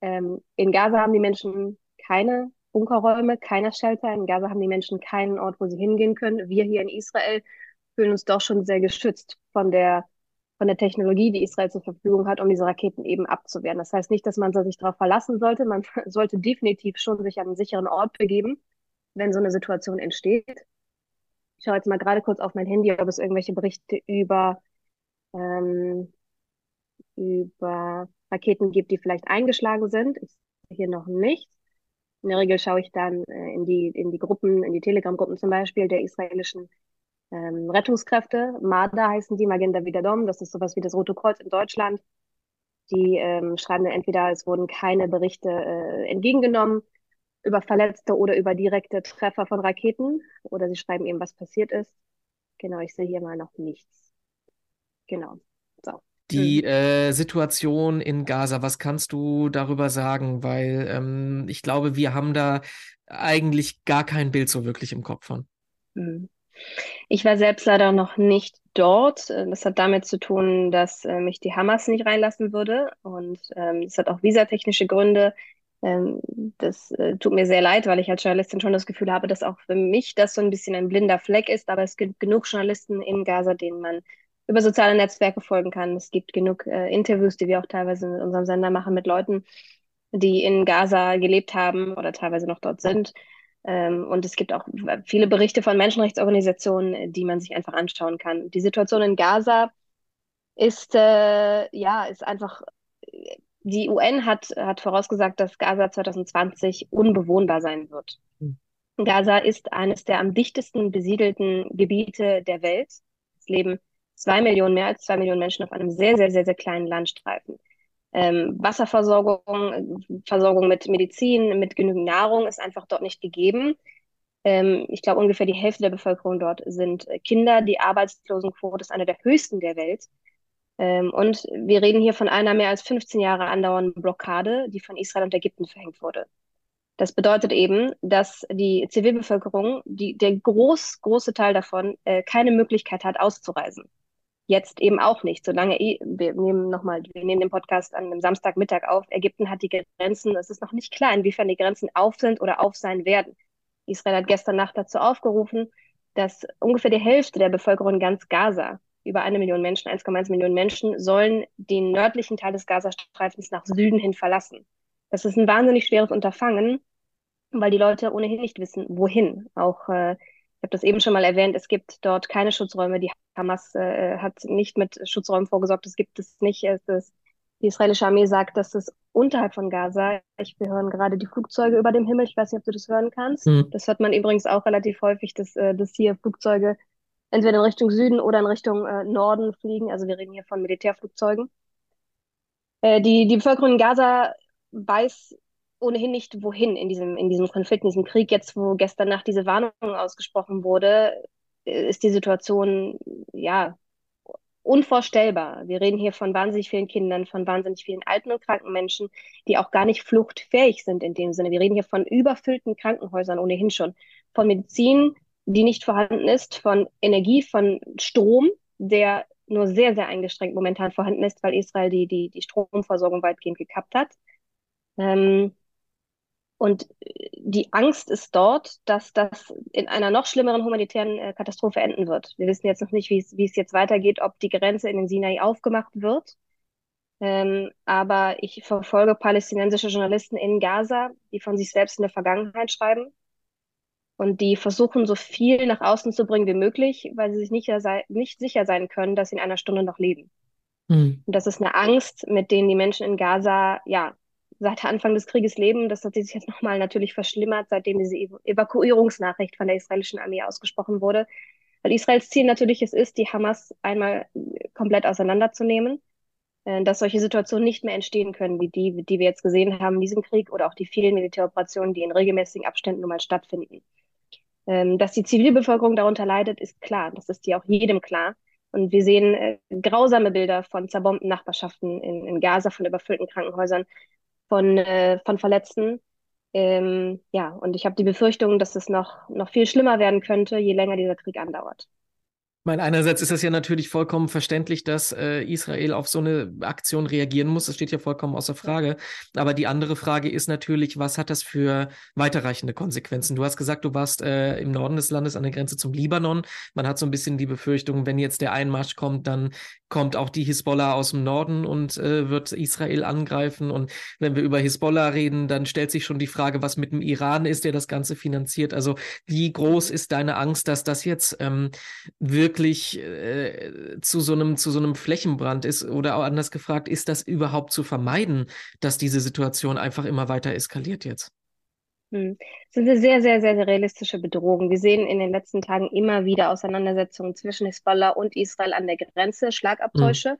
ähm, in Gaza haben die Menschen keine Bunkerräume, keine Shelter. In Gaza haben die Menschen keinen Ort, wo sie hingehen können. Wir hier in Israel fühlen uns doch schon sehr geschützt von der von der Technologie, die Israel zur Verfügung hat, um diese Raketen eben abzuwehren. Das heißt nicht, dass man sich darauf verlassen sollte. Man sollte definitiv schon sich an einen sicheren Ort begeben, wenn so eine Situation entsteht. Ich schaue jetzt mal gerade kurz auf mein Handy, ob es irgendwelche Berichte über, ähm, über Raketen gibt, die vielleicht eingeschlagen sind. Ich sehe hier noch nichts. In der Regel schaue ich dann äh, in die, in die Gruppen, in die Telegram-Gruppen zum Beispiel der israelischen ähm, Rettungskräfte. MADA heißen die, Magenta Vidadom. Das ist sowas wie das Rote Kreuz in Deutschland. Die ähm, schreiben dann entweder, es wurden keine Berichte äh, entgegengenommen. über Verletzte oder über direkte Treffer von Raketen. Oder sie schreiben eben, was passiert ist. Genau, ich sehe hier mal noch nichts. Genau. So. Die mhm. äh, Situation in Gaza, was kannst du darüber sagen? Weil ähm, ich glaube, wir haben da eigentlich gar kein Bild so wirklich im Kopf von. Mhm. Ich war selbst leider noch nicht dort. Das hat damit zu tun, dass äh, mich die Hamas nicht reinlassen würde. Und ähm, hat auch visatechnische Gründe. Ähm, das äh, tut mir sehr leid, weil ich als Journalistin schon das Gefühl habe, dass auch für mich das so ein bisschen ein blinder Fleck ist. Aber es gibt genug Journalisten in Gaza, denen man über soziale Netzwerke folgen kann. Es gibt genug äh, Interviews, die wir auch teilweise mit unserem Sender machen mit Leuten, die in Gaza gelebt haben oder teilweise noch dort sind. Ähm, und es gibt auch viele Berichte von Menschenrechtsorganisationen, die man sich einfach anschauen kann. Die Situation in Gaza ist, äh, ja, ist einfach, die UN hat, hat vorausgesagt, dass Gaza 2020 unbewohnbar sein wird. Mhm. Gaza ist eines der am dichtesten besiedelten Gebiete der Welt. Es leben zwei Millionen, mehr als zwei Millionen Menschen auf einem sehr, sehr, sehr, sehr kleinen Landstreifen. Ähm, Wasserversorgung, Versorgung mit Medizin, mit genügend Nahrung ist einfach dort nicht gegeben. Ähm, ich glaube, ungefähr die Hälfte der Bevölkerung dort sind Kinder. Die Arbeitslosenquote ist eine der höchsten der Welt. Ähm, und wir reden hier von einer mehr als 15 Jahre andauernden Blockade, die von Israel und Ägypten verhängt wurde. Das bedeutet eben, dass die Zivilbevölkerung, die, der groß, große Teil davon, äh, keine Möglichkeit hat, auszureisen jetzt eben auch nicht. Solange wir nehmen nochmal, wir nehmen den Podcast an einem Samstagmittag auf. Ägypten hat die Grenzen, es ist noch nicht klar, inwiefern die Grenzen auf sind oder auf sein werden. Israel hat gestern Nacht dazu aufgerufen, dass ungefähr die Hälfte der Bevölkerung ganz Gaza, über eine Million Menschen, 1,1 Millionen Menschen, sollen den nördlichen Teil des Gazastreifens nach Süden hin verlassen. Das ist ein wahnsinnig schweres Unterfangen, weil die Leute ohnehin nicht wissen, wohin. Auch äh, ich habe das eben schon mal erwähnt, es gibt dort keine Schutzräume. Die Hamas äh, hat nicht mit Schutzräumen vorgesorgt. Es gibt es nicht. Es ist, die israelische Armee sagt, dass es unterhalb von Gaza, ich, wir hören gerade die Flugzeuge über dem Himmel. Ich weiß nicht, ob du das hören kannst. Mhm. Das hört man übrigens auch relativ häufig, dass, äh, dass hier Flugzeuge entweder in Richtung Süden oder in Richtung äh, Norden fliegen. Also wir reden hier von Militärflugzeugen. Äh, die, die Bevölkerung in Gaza weiß ohnehin nicht, wohin in diesem, in diesem Konflikt, in diesem Krieg. Jetzt, wo gestern Nacht diese Warnung ausgesprochen wurde, ist die Situation, ja, unvorstellbar. Wir reden hier von wahnsinnig vielen Kindern, von wahnsinnig vielen alten und kranken Menschen, die auch gar nicht fluchtfähig sind in dem Sinne. Wir reden hier von überfüllten Krankenhäusern ohnehin schon, von Medizin, die nicht vorhanden ist, von Energie, von Strom, der nur sehr, sehr eingeschränkt momentan vorhanden ist, weil Israel die, die, die Stromversorgung weitgehend gekappt hat. Ähm, und äh, die Angst ist dort, dass das in einer noch schlimmeren humanitären äh, Katastrophe enden wird. Wir wissen jetzt noch nicht, wie es, wie es jetzt weitergeht, ob die Grenze in den Sinai aufgemacht wird. Ähm, aber ich verfolge palästinensische Journalisten in Gaza, die von sich selbst in der Vergangenheit schreiben und die versuchen, so viel nach außen zu bringen wie möglich, weil sie sich nicht, nicht sicher sein können, dass sie in einer Stunde noch leben. Mhm. Und das ist eine Angst, mit denen die Menschen in Gaza ja seit Anfang des Krieges leben. Das hat sich jetzt nochmal natürlich verschlimmert, seitdem diese Evakuierungsnachricht von der israelischen Armee ausgesprochen wurde. Weil Israels Ziel natürlich es ist, die Hamas einmal komplett auseinanderzunehmen, äh, dass solche Situationen nicht mehr entstehen können, wie die, die wir jetzt gesehen haben in diesem Krieg oder auch die vielen Militäroperationen, die in regelmäßigen Abständen nun mal stattfinden. Ähm, dass die Zivilbevölkerung darunter leidet, ist klar. Das ist ja auch jedem klar. Und wir sehen äh, grausame Bilder von zerbombten Nachbarschaften in, in Gaza, von überfüllten Krankenhäusern, von, äh, von Verletzten. Ähm, ja, und ich habe die Befürchtung, dass es noch, noch viel schlimmer werden könnte, je länger dieser Krieg andauert meine, einerseits ist es ja natürlich vollkommen verständlich, dass äh, Israel auf so eine Aktion reagieren muss. Das steht ja vollkommen außer Frage. Aber die andere Frage ist natürlich, was hat das für weiterreichende Konsequenzen? Du hast gesagt, du warst äh, im Norden des Landes an der Grenze zum Libanon. Man hat so ein bisschen die Befürchtung, wenn jetzt der Einmarsch kommt, dann kommt auch die Hisbollah aus dem Norden und äh, wird Israel angreifen. Und wenn wir über Hisbollah reden, dann stellt sich schon die Frage, was mit dem Iran ist, der das Ganze finanziert. Also wie groß ist deine Angst, dass das jetzt ähm, wirklich äh, zu, so einem, zu so einem Flächenbrand ist? Oder auch anders gefragt, ist das überhaupt zu vermeiden, dass diese Situation einfach immer weiter eskaliert jetzt? Hm. Das ist eine sehr, sehr, sehr, sehr realistische Bedrohung. Wir sehen in den letzten Tagen immer wieder Auseinandersetzungen zwischen Hisbollah und Israel an der Grenze, Schlagabtäusche, hm.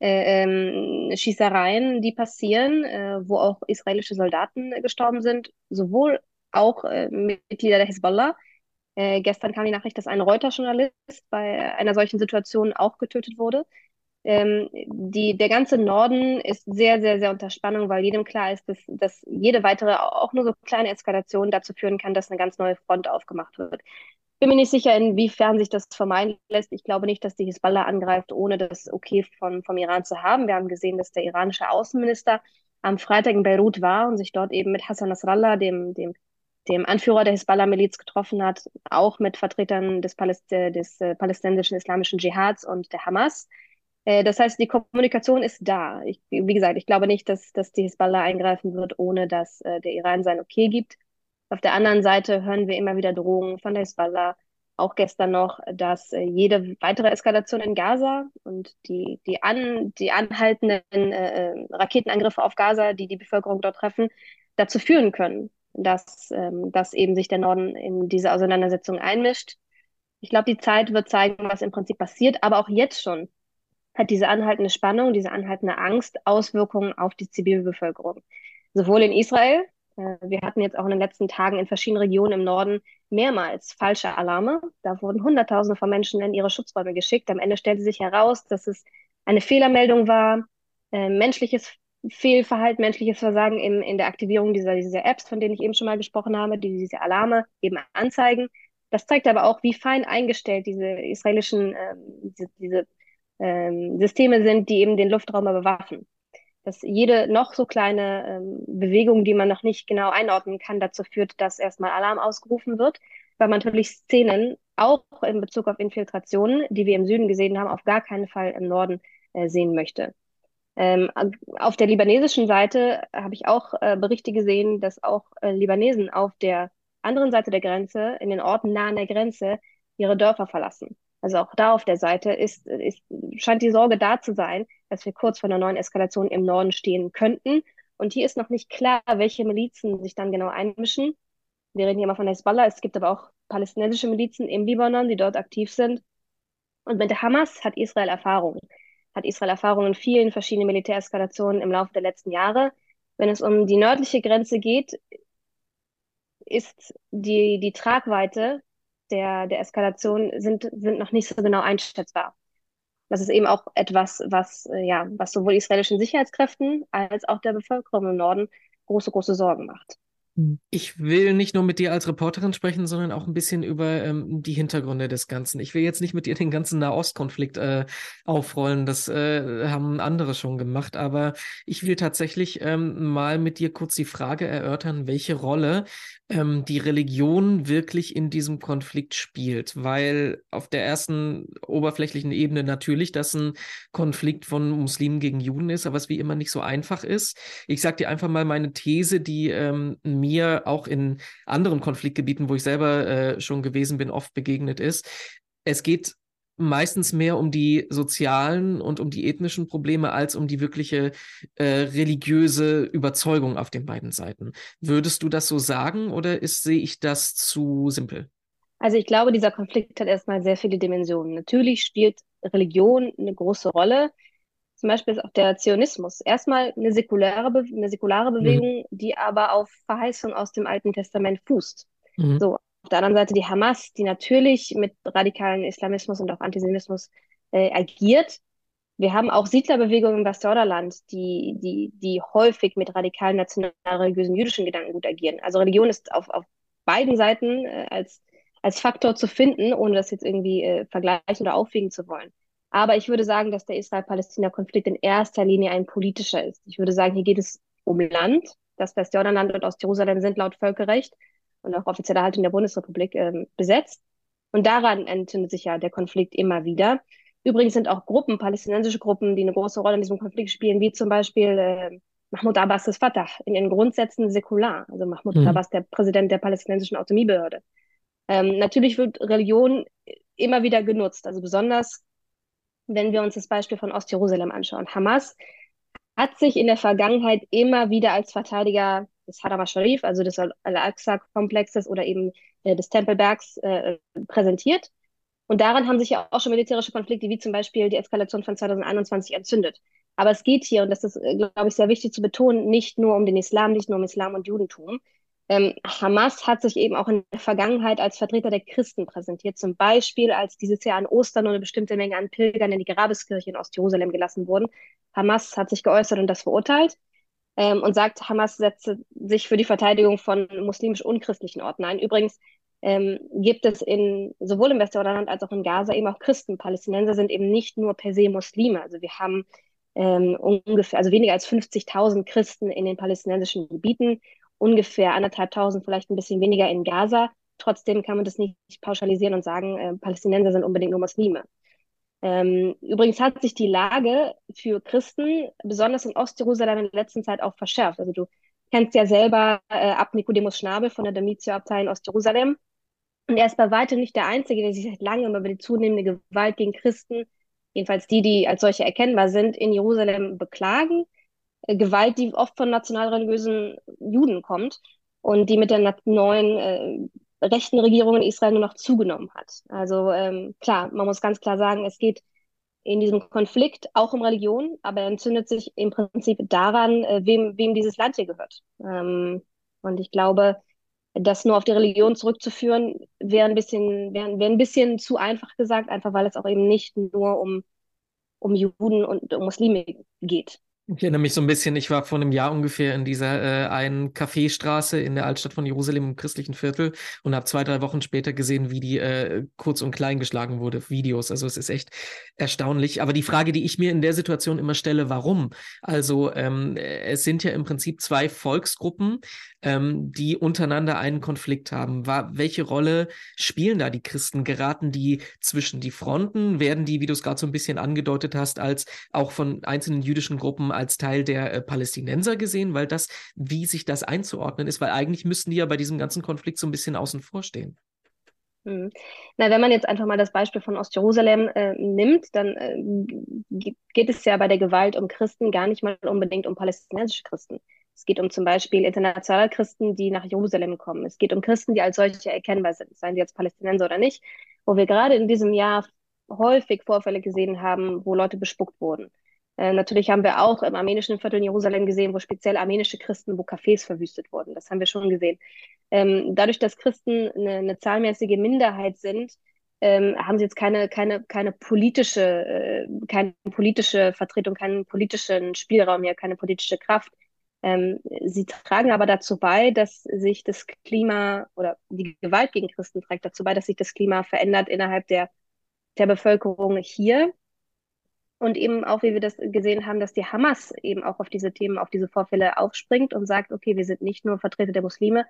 äh, ähm, Schießereien, die passieren, äh, wo auch israelische Soldaten gestorben sind, sowohl auch äh, Mitglieder der Hisbollah. Äh, gestern kam die Nachricht, dass ein Reuters-Journalist bei einer solchen Situation auch getötet wurde. Ähm, die, der ganze Norden ist sehr, sehr, sehr unter Spannung, weil jedem klar ist, dass, dass jede weitere, auch nur so kleine Eskalation dazu führen kann, dass eine ganz neue Front aufgemacht wird. Bin mir nicht sicher, inwiefern sich das vermeiden lässt. Ich glaube nicht, dass die Hisbollah angreift, ohne das Okay von, vom Iran zu haben. Wir haben gesehen, dass der iranische Außenminister am Freitag in Beirut war und sich dort eben mit Hassan Nasrallah, dem, dem, dem Anführer der Hisbollah-Miliz, getroffen hat, auch mit Vertretern des, Paläst des äh, palästinensischen islamischen Dschihads und der Hamas. Äh, das heißt, die Kommunikation ist da. Ich, wie gesagt, ich glaube nicht, dass, dass die Hisbollah eingreifen wird, ohne dass äh, der Iran sein Okay gibt. Auf der anderen Seite hören wir immer wieder Drohungen von der Hisbollah, auch gestern noch, dass äh, jede weitere Eskalation in Gaza und die, die, an, die anhaltenden äh, äh Raketenangriffe auf Gaza, die die Bevölkerung dort treffen, dazu führen können, dass, ähm, dass eben sich der Norden in diese Auseinandersetzung einmischt. Ich glaube, die Zeit wird zeigen, was im Prinzip passiert, aber auch jetzt schon hat diese anhaltende Spannung, diese anhaltende Angst Auswirkungen auf die Zivilbevölkerung. Sowohl in Israel, äh, wir hatten jetzt auch in den letzten Tagen in verschiedenen Regionen im Norden mehrmals falsche Alarme. Da wurden Hunderttausende von Menschen in ihre Schutzräume geschickt. Am Ende stellte sich heraus, dass es eine Fehlermeldung war, äh, menschliches Fehlverhalten, menschliches Versagen in, in der Aktivierung dieser, dieser Apps, von denen ich eben schon mal gesprochen habe, die diese Alarme eben anzeigen. Das zeigt aber auch, wie fein eingestellt diese israelischen äh, diese, diese ähm, Systeme sind, die eben den Luftraum bewaffen. Dass jede noch so kleine ähm, Bewegung, die man noch nicht genau einordnen kann, dazu führt, dass erstmal Alarm ausgerufen wird, weil man natürlich Szenen auch in Bezug auf Infiltrationen, die wir im Süden gesehen haben, auf gar keinen Fall im Norden äh, sehen möchte. Ähm, auf der libanesischen Seite habe ich auch äh, Berichte gesehen, dass auch äh, Libanesen auf der anderen Seite der Grenze, in den Orten nah an der Grenze, ihre Dörfer verlassen. Also auch da auf der Seite ist, ist, scheint die Sorge da zu sein, dass wir kurz vor einer neuen Eskalation im Norden stehen könnten. Und hier ist noch nicht klar, welche Milizen sich dann genau einmischen. Wir reden hier mal von Hezbollah. Es gibt aber auch palästinensische Milizen im Libanon, die dort aktiv sind. Und mit der Hamas hat Israel Erfahrung. Hat Israel Erfahrung in vielen verschiedenen Militäreskalationen im Laufe der letzten Jahre. Wenn es um die nördliche Grenze geht, ist die, die Tragweite der, der Eskalation sind, sind noch nicht so genau einschätzbar. Das ist eben auch etwas, was, äh, ja, was sowohl israelischen Sicherheitskräften als auch der Bevölkerung im Norden große, große Sorgen macht. Hm. Ich will nicht nur mit dir als Reporterin sprechen, sondern auch ein bisschen über ähm, die Hintergründe des Ganzen. Ich will jetzt nicht mit dir den ganzen Nahostkonflikt äh, aufrollen, das äh, haben andere schon gemacht, aber ich will tatsächlich ähm, mal mit dir kurz die Frage erörtern, welche Rolle ähm, die Religion wirklich in diesem Konflikt spielt, weil auf der ersten oberflächlichen Ebene natürlich das ein Konflikt von Muslimen gegen Juden ist, aber es wie immer nicht so einfach ist. Ich sage dir einfach mal meine These, die ähm, mir auch in anderen Konfliktgebieten, wo ich selber äh, schon gewesen bin, oft begegnet ist. Es geht meistens mehr um die sozialen und um die ethnischen Probleme als um die wirkliche äh, religiöse Überzeugung auf den beiden Seiten. Würdest du das so sagen oder ist, sehe ich das zu simpel? Also ich glaube, dieser Konflikt hat erstmal sehr viele Dimensionen. Natürlich spielt Religion eine große Rolle. Zum Beispiel ist auch der Zionismus erstmal eine säkulare, Be eine säkulare mhm. Bewegung, mhm. die aber auf Verheißung aus dem Alten Testament fußt. Mhm. So, auf der anderen Seite die Hamas, die natürlich mit radikalen Islamismus und auch Antisemitismus äh, agiert. Wir haben auch Siedlerbewegungen im Westjordanland, die, die, die häufig mit radikalen nationalreligiösen jüdischen Gedanken gut agieren. Also Religion ist auf, auf beiden Seiten äh, als, als Faktor zu finden, ohne das jetzt irgendwie äh, vergleichen oder aufwiegen zu wollen. Aber ich würde sagen, dass der Israel-Palästina-Konflikt in erster Linie ein politischer ist. Ich würde sagen, hier geht es um Land. Das Westjordanland und Ostjerusalem sind laut Völkerrecht und auch offizieller Haltung der Bundesrepublik äh, besetzt. Und daran entzündet sich ja der Konflikt immer wieder. Übrigens sind auch Gruppen, palästinensische Gruppen, die eine große Rolle in diesem Konflikt spielen, wie zum Beispiel äh, Mahmoud Abbas des Fatah, in ihren Grundsätzen säkular. Also Mahmoud mhm. Abbas, der Präsident der palästinensischen Autonomiebehörde. Ähm, natürlich wird Religion immer wieder genutzt, also besonders wenn wir uns das Beispiel von Ostjerusalem anschauen. Hamas hat sich in der Vergangenheit immer wieder als Verteidiger des Haram Sharif, also des Al-Aqsa-Komplexes oder eben äh, des Tempelbergs äh, präsentiert. Und daran haben sich ja auch schon militärische Konflikte, wie zum Beispiel die Eskalation von 2021, entzündet. Aber es geht hier, und das ist, äh, glaube ich, sehr wichtig zu betonen, nicht nur um den Islam, nicht nur um Islam und Judentum. Ähm, Hamas hat sich eben auch in der Vergangenheit als Vertreter der Christen präsentiert, zum Beispiel als dieses Jahr an Ostern eine bestimmte Menge an Pilgern in die Grabeskirche in Ostjerusalem gelassen wurden. Hamas hat sich geäußert und das verurteilt ähm, und sagt, Hamas setze sich für die Verteidigung von muslimisch unchristlichen Orten ein. Übrigens ähm, gibt es in, sowohl im Westjordanland als auch in Gaza eben auch Christen. Palästinenser sind eben nicht nur per se Muslime. Also wir haben ähm, ungefähr, also weniger als 50.000 Christen in den palästinensischen Gebieten ungefähr anderthalbtausend, vielleicht ein bisschen weniger in Gaza. Trotzdem kann man das nicht pauschalisieren und sagen, äh, Palästinenser sind unbedingt nur Muslime. Ähm, übrigens hat sich die Lage für Christen, besonders in Ostjerusalem, in der letzten Zeit auch verschärft. Also du kennst ja selber äh, ab Nicodemus Schnabel von der Demitio-Abtei in Ostjerusalem. Und er ist bei weitem nicht der Einzige, der sich seit langem über die zunehmende Gewalt gegen Christen, jedenfalls die, die als solche erkennbar sind, in Jerusalem beklagen. Äh, Gewalt, die oft von nationalreligiösen Juden kommt und die mit der neuen äh, rechten Regierung in Israel nur noch zugenommen hat. Also ähm, klar, man muss ganz klar sagen, es geht in diesem Konflikt auch um Religion, aber er entzündet sich im Prinzip daran, äh, wem, wem dieses Land hier gehört. Ähm, und ich glaube, das nur auf die Religion zurückzuführen, wäre ein bisschen, wäre wär ein bisschen zu einfach gesagt, einfach weil es auch eben nicht nur um, um Juden und um Muslime geht. Ich erinnere mich so ein bisschen, ich war vor einem Jahr ungefähr in dieser äh, einen Kaffeestraße in der Altstadt von Jerusalem im christlichen Viertel und habe zwei, drei Wochen später gesehen, wie die äh, kurz und klein geschlagen wurde, Videos. Also es ist echt erstaunlich. Aber die Frage, die ich mir in der Situation immer stelle, warum? Also ähm, es sind ja im Prinzip zwei Volksgruppen, ähm, die untereinander einen Konflikt haben. War, welche Rolle spielen da die Christen? Geraten die zwischen die Fronten? Werden die, wie du es gerade so ein bisschen angedeutet hast, als auch von einzelnen jüdischen Gruppen als Teil der äh, Palästinenser gesehen, weil das, wie sich das einzuordnen ist, weil eigentlich müssten die ja bei diesem ganzen Konflikt so ein bisschen außen vor stehen. Hm. Na, wenn man jetzt einfach mal das Beispiel von Ostjerusalem äh, nimmt, dann äh, geht es ja bei der Gewalt um Christen gar nicht mal unbedingt um palästinensische Christen. Es geht um zum Beispiel internationale Christen, die nach Jerusalem kommen. Es geht um Christen, die als solche erkennbar sind, seien sie jetzt Palästinenser oder nicht, wo wir gerade in diesem Jahr häufig Vorfälle gesehen haben, wo Leute bespuckt wurden. Äh, natürlich haben wir auch im armenischen Viertel in Jerusalem gesehen, wo speziell armenische Christen, wo Cafés verwüstet wurden. Das haben wir schon gesehen. Ähm, dadurch, dass Christen eine, eine zahlmäßige Minderheit sind, ähm, haben sie jetzt keine, keine, keine politische, äh, keine politische Vertretung, keinen politischen Spielraum hier, keine politische Kraft. Ähm, sie tragen aber dazu bei, dass sich das Klima oder die Gewalt gegen Christen trägt dazu bei, dass sich das Klima verändert innerhalb der, der Bevölkerung hier. Und eben auch, wie wir das gesehen haben, dass die Hamas eben auch auf diese Themen, auf diese Vorfälle aufspringt und sagt, okay, wir sind nicht nur Vertreter der Muslime,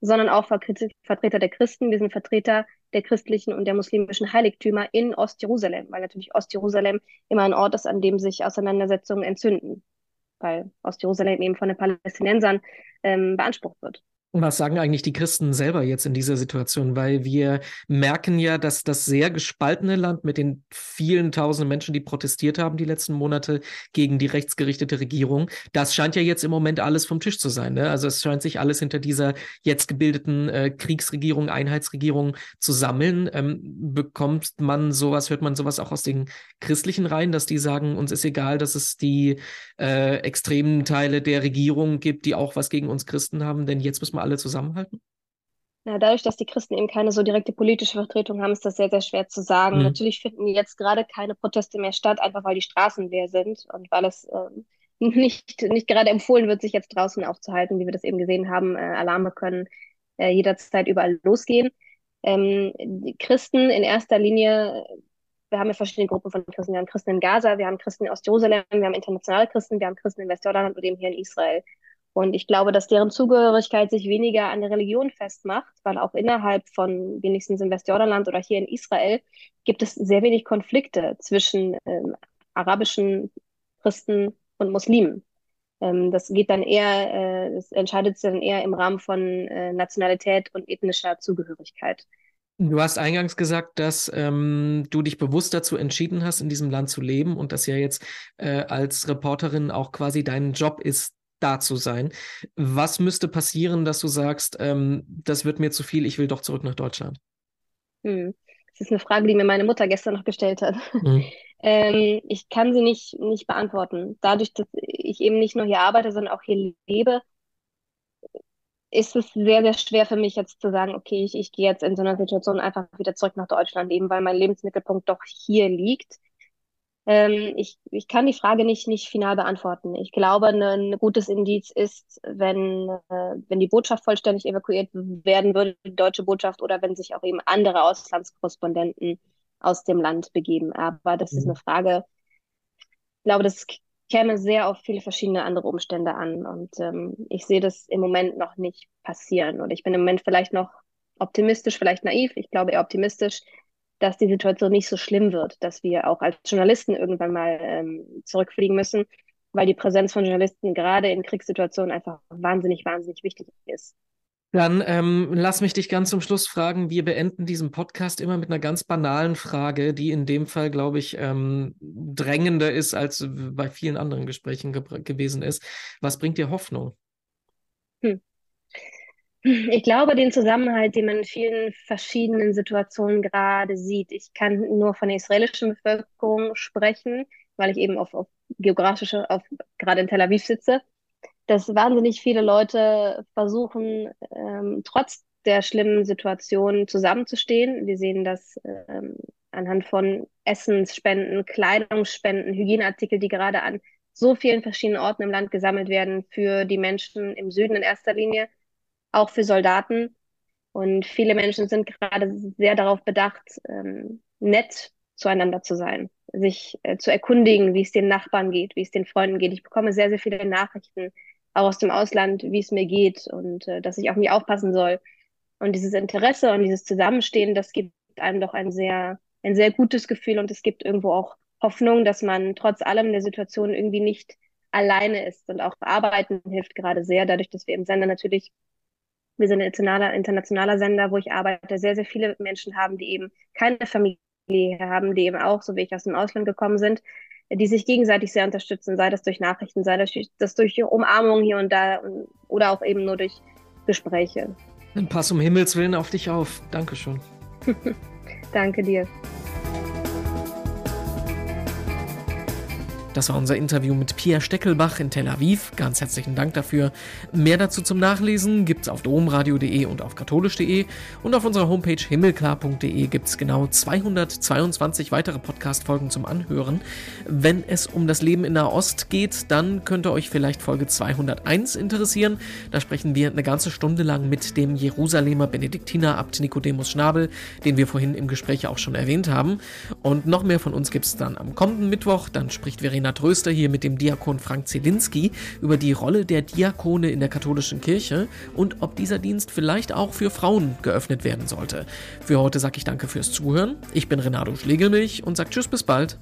sondern auch Vertreter der Christen. Wir sind Vertreter der christlichen und der muslimischen Heiligtümer in Ostjerusalem, weil natürlich Ostjerusalem immer ein Ort ist, an dem sich Auseinandersetzungen entzünden, weil Ostjerusalem eben von den Palästinensern ähm, beansprucht wird. Was sagen eigentlich die Christen selber jetzt in dieser Situation? Weil wir merken ja, dass das sehr gespaltene Land mit den vielen tausenden Menschen, die protestiert haben die letzten Monate gegen die rechtsgerichtete Regierung, das scheint ja jetzt im Moment alles vom Tisch zu sein. Ne? Also es scheint sich alles hinter dieser jetzt gebildeten äh, Kriegsregierung, Einheitsregierung zu sammeln. Ähm, bekommt man sowas, hört man sowas auch aus den christlichen Reihen, dass die sagen, uns ist egal, dass es die äh, extremen Teile der Regierung gibt, die auch was gegen uns Christen haben, denn jetzt müssen wir alle zusammenhalten? Ja, dadurch, dass die Christen eben keine so direkte politische Vertretung haben, ist das sehr, sehr schwer zu sagen. Mhm. Natürlich finden jetzt gerade keine Proteste mehr statt, einfach weil die Straßen leer sind und weil es äh, nicht, nicht gerade empfohlen wird, sich jetzt draußen aufzuhalten, wie wir das eben gesehen haben. Äh, Alarme können äh, jederzeit überall losgehen. Ähm, die Christen in erster Linie, wir haben ja verschiedene Gruppen von Christen. Wir haben Christen in Gaza, wir haben Christen in Ostjerusalem, wir haben internationale Christen, wir haben Christen in Westjordanland und eben hier in Israel. Und ich glaube, dass deren Zugehörigkeit sich weniger an der Religion festmacht, weil auch innerhalb von wenigstens im Westjordanland oder hier in Israel gibt es sehr wenig Konflikte zwischen ähm, arabischen Christen und Muslimen. Ähm, das geht dann eher, äh, das entscheidet sich dann eher im Rahmen von äh, Nationalität und ethnischer Zugehörigkeit. Du hast eingangs gesagt, dass ähm, du dich bewusst dazu entschieden hast, in diesem Land zu leben und das ja jetzt äh, als Reporterin auch quasi dein Job ist, da zu sein. Was müsste passieren, dass du sagst, ähm, das wird mir zu viel, ich will doch zurück nach Deutschland? Hm. Das ist eine Frage, die mir meine Mutter gestern noch gestellt hat. Hm. ähm, ich kann sie nicht, nicht beantworten. Dadurch, dass ich eben nicht nur hier arbeite, sondern auch hier lebe, ist es sehr, sehr schwer für mich jetzt zu sagen, okay, ich, ich gehe jetzt in so einer Situation einfach wieder zurück nach Deutschland, eben weil mein Lebensmittelpunkt doch hier liegt. Ähm, ich, ich kann die Frage nicht, nicht final beantworten. Ich glaube, ein, ein gutes Indiz ist, wenn, äh, wenn die Botschaft vollständig evakuiert werden würde, die deutsche Botschaft, oder wenn sich auch eben andere Auslandskorrespondenten aus dem Land begeben. Aber das mhm. ist eine Frage, ich glaube, das käme sehr auf viele verschiedene andere Umstände an. Und ähm, ich sehe das im Moment noch nicht passieren. Und ich bin im Moment vielleicht noch optimistisch, vielleicht naiv. Ich glaube eher optimistisch, dass die Situation nicht so schlimm wird, dass wir auch als Journalisten irgendwann mal ähm, zurückfliegen müssen, weil die Präsenz von Journalisten gerade in Kriegssituationen einfach wahnsinnig, wahnsinnig wichtig ist. Dann ähm, lass mich dich ganz zum Schluss fragen. Wir beenden diesen Podcast immer mit einer ganz banalen Frage, die in dem Fall, glaube ich, ähm, drängender ist, als bei vielen anderen Gesprächen ge gewesen ist. Was bringt dir Hoffnung? Hm. Ich glaube, den Zusammenhalt, den man in vielen verschiedenen Situationen gerade sieht. Ich kann nur von der israelischen Bevölkerung sprechen, weil ich eben auf, auf geografische, auf, gerade in Tel Aviv sitze dass wahnsinnig viele Leute versuchen, ähm, trotz der schlimmen Situation zusammenzustehen. Wir sehen das ähm, anhand von Essensspenden, Kleidungsspenden, Hygieneartikel, die gerade an so vielen verschiedenen Orten im Land gesammelt werden für die Menschen im Süden in erster Linie, auch für Soldaten. Und viele Menschen sind gerade sehr darauf bedacht, ähm, nett zueinander zu sein, sich äh, zu erkundigen, wie es den Nachbarn geht, wie es den Freunden geht. Ich bekomme sehr, sehr viele Nachrichten auch aus dem Ausland, wie es mir geht und äh, dass ich auf mich aufpassen soll. Und dieses Interesse und dieses Zusammenstehen, das gibt einem doch ein sehr, ein sehr gutes Gefühl und es gibt irgendwo auch Hoffnung, dass man trotz allem in der Situation irgendwie nicht alleine ist. Und auch Arbeiten hilft gerade sehr, dadurch, dass wir im Sender natürlich, wir sind ein internationaler, internationaler Sender, wo ich arbeite, sehr, sehr viele Menschen haben, die eben keine Familie haben, die eben auch, so wie ich aus dem Ausland gekommen sind, die sich gegenseitig sehr unterstützen, sei das durch Nachrichten, sei das durch, das durch Umarmung hier und da oder auch eben nur durch Gespräche. Dann pass um Himmels Willen auf dich auf. Dankeschön. Danke dir. Das war unser Interview mit Pia Steckelbach in Tel Aviv. Ganz herzlichen Dank dafür. Mehr dazu zum Nachlesen gibt es auf domradio.de und auf katholisch.de. Und auf unserer Homepage himmelklar.de gibt es genau 222 weitere Podcast-Folgen zum Anhören. Wenn es um das Leben in Nahost geht, dann könnte euch vielleicht Folge 201 interessieren. Da sprechen wir eine ganze Stunde lang mit dem Jerusalemer Benediktiner Abt Nicodemus Schnabel, den wir vorhin im Gespräch auch schon erwähnt haben. Und noch mehr von uns gibt es dann am kommenden Mittwoch. Dann spricht Verena Verena Tröster hier mit dem Diakon Frank Zielinski über die Rolle der Diakone in der katholischen Kirche und ob dieser Dienst vielleicht auch für Frauen geöffnet werden sollte. Für heute sage ich danke fürs Zuhören. Ich bin Renato Schlegelmilch und sage Tschüss bis bald.